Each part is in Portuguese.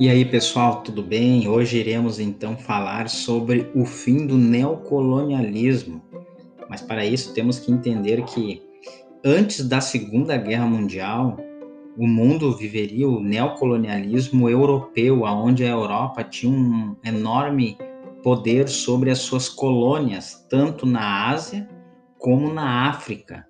E aí, pessoal, tudo bem? Hoje iremos então falar sobre o fim do neocolonialismo. Mas para isso temos que entender que antes da Segunda Guerra Mundial, o mundo viveria o neocolonialismo europeu, onde a Europa tinha um enorme poder sobre as suas colônias, tanto na Ásia como na África.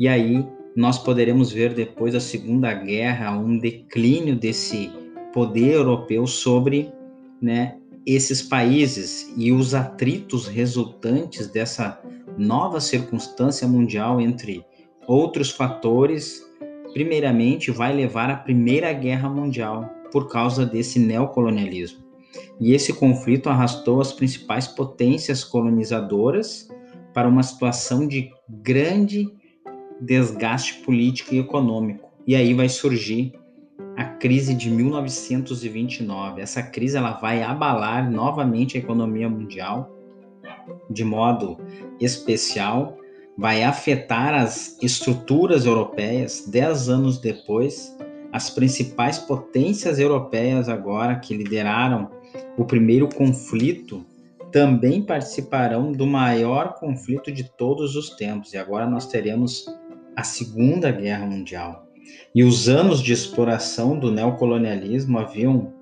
E aí nós poderemos ver depois da Segunda Guerra um declínio desse poder europeu sobre né, esses países e os atritos resultantes dessa nova circunstância mundial, entre outros fatores, primeiramente vai levar à Primeira Guerra Mundial por causa desse neocolonialismo. E esse conflito arrastou as principais potências colonizadoras para uma situação de grande desgaste político e econômico. E aí vai surgir a crise de 1929. Essa crise ela vai abalar novamente a economia mundial de modo especial, vai afetar as estruturas europeias. Dez anos depois, as principais potências europeias agora que lideraram o primeiro conflito também participarão do maior conflito de todos os tempos. E agora nós teremos a Segunda Guerra Mundial. E os anos de exploração do neocolonialismo haviam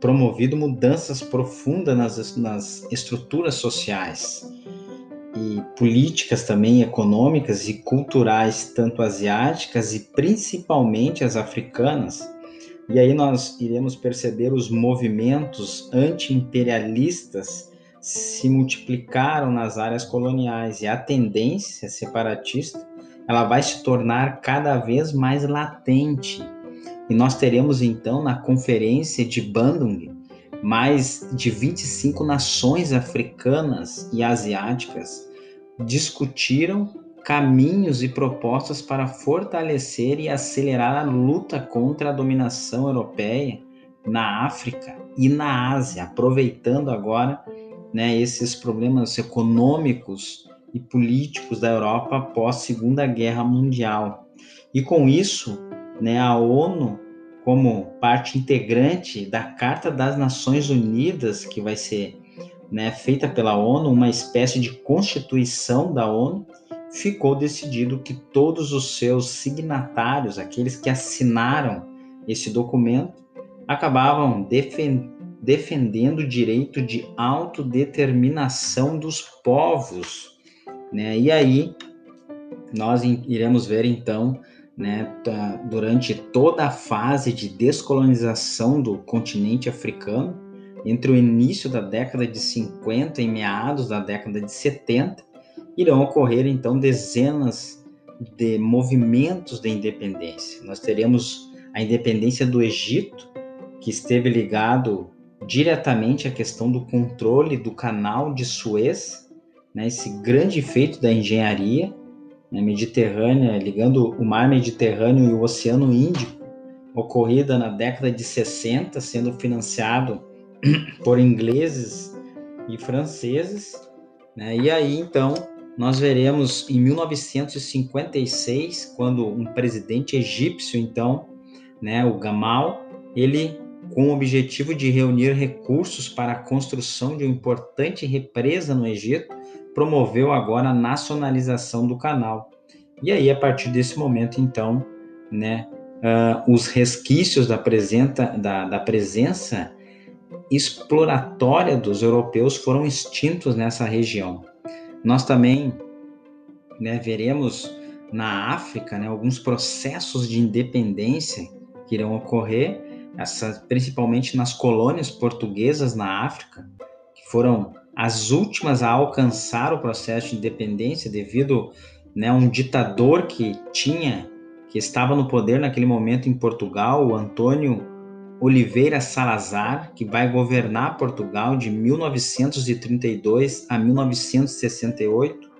promovido mudanças profundas nas, nas estruturas sociais e políticas também econômicas e culturais, tanto asiáticas e principalmente as africanas. E aí nós iremos perceber os movimentos anti-imperialistas se multiplicaram nas áreas coloniais e a tendência separatista ela vai se tornar cada vez mais latente. E nós teremos então na conferência de Bandung mais de 25 nações africanas e asiáticas discutiram caminhos e propostas para fortalecer e acelerar a luta contra a dominação europeia na África e na Ásia, aproveitando agora né, esses problemas econômicos e políticos da Europa após a Segunda Guerra Mundial. E com isso, né, a ONU, como parte integrante da Carta das Nações Unidas, que vai ser né, feita pela ONU, uma espécie de constituição da ONU, ficou decidido que todos os seus signatários, aqueles que assinaram esse documento, acabavam defendendo defendendo o direito de autodeterminação dos povos né? E aí nós iremos ver então, né, durante toda a fase de descolonização do continente africano, entre o início da década de 50 e meados da década de 70, irão ocorrer então dezenas de movimentos de independência. Nós teremos a independência do Egito, que esteve ligado diretamente à questão do controle do canal de Suez, né, esse grande feito da engenharia né, mediterrânea, ligando o mar Mediterrâneo e o Oceano Índico, ocorrida na década de 60, sendo financiado por ingleses e franceses. Né, e aí, então, nós veremos em 1956, quando um presidente egípcio, então, né, o Gamal, ele com o objetivo de reunir recursos para a construção de uma importante represa no Egito, promoveu agora a nacionalização do canal. E aí, a partir desse momento, então, né, uh, os resquícios da, presenta, da, da presença exploratória dos europeus foram extintos nessa região. Nós também né, veremos na África né, alguns processos de independência que irão ocorrer, essa, principalmente nas colônias portuguesas na África, que foram as últimas a alcançar o processo de independência devido né, a um ditador que tinha, que estava no poder naquele momento em Portugal, o Antônio Oliveira Salazar, que vai governar Portugal de 1932 a 1968,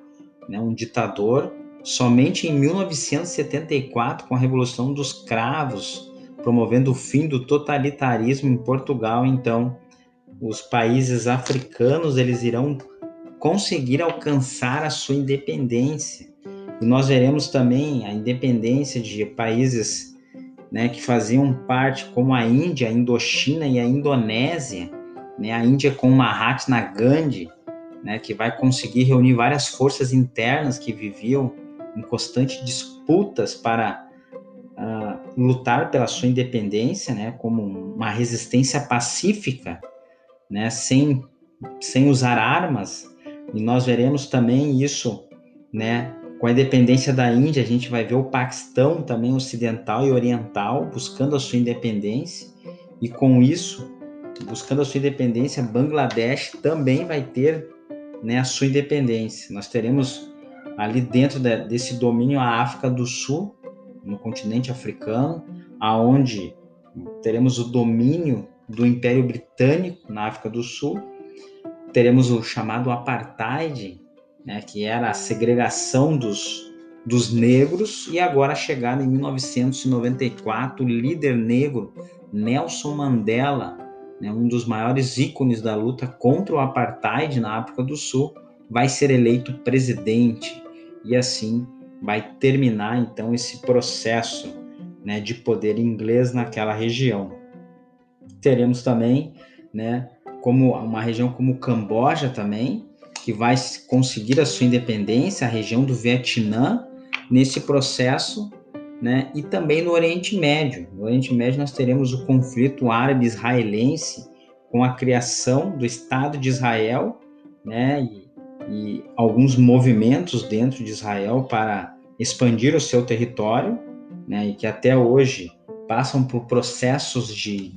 né, um ditador. Somente em 1974, com a Revolução dos Cravos, promovendo o fim do totalitarismo em Portugal, então os países africanos eles irão conseguir alcançar a sua independência. E nós veremos também a independência de países né, que faziam parte, como a Índia, a Indochina e a Indonésia, né, a Índia com Mahatma Gandhi, né, que vai conseguir reunir várias forças internas que viviam em constantes disputas para uh, lutar pela sua independência, né, como uma resistência pacífica, né, sem, sem usar armas. E nós veremos também isso, né, com a independência da Índia, a gente vai ver o Paquistão também ocidental e oriental buscando a sua independência. E com isso, buscando a sua independência, Bangladesh também vai ter né, a sua independência. Nós teremos ali dentro de, desse domínio a África do Sul, no continente africano, aonde teremos o domínio do Império Britânico na África do Sul, teremos o chamado apartheid, né, que era a segregação dos, dos negros, e agora a chegada em 1994, o líder negro Nelson Mandela, né, um dos maiores ícones da luta contra o apartheid na África do Sul, vai ser eleito presidente e assim vai terminar então esse processo né, de poder inglês naquela região. Teremos também, né, como uma região como Camboja também, que vai conseguir a sua independência, a região do Vietnã, nesse processo, né? E também no Oriente Médio. No Oriente Médio nós teremos o conflito árabe-israelense com a criação do Estado de Israel, né? E, e alguns movimentos dentro de Israel para expandir o seu território, né? E que até hoje passam por processos de,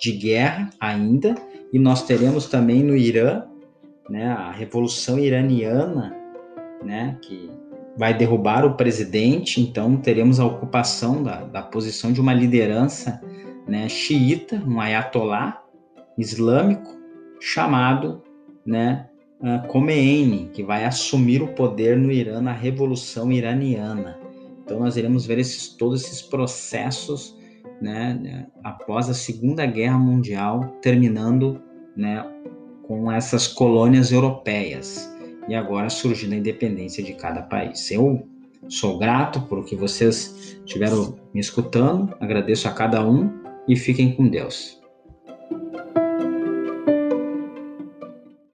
de guerra ainda. E nós teremos também no Irã né, a revolução iraniana, né, que vai derrubar o presidente, então teremos a ocupação da, da posição de uma liderança né, xiita, um ayatolá islâmico, chamado né, uh, Khomeini, que vai assumir o poder no Irã na Revolução Iraniana. Então nós iremos ver esses, todos esses processos né, após a Segunda Guerra Mundial, terminando né, com essas colônias europeias e agora surgindo a independência de cada país. Eu sou grato por que vocês estiveram me escutando, agradeço a cada um e fiquem com Deus.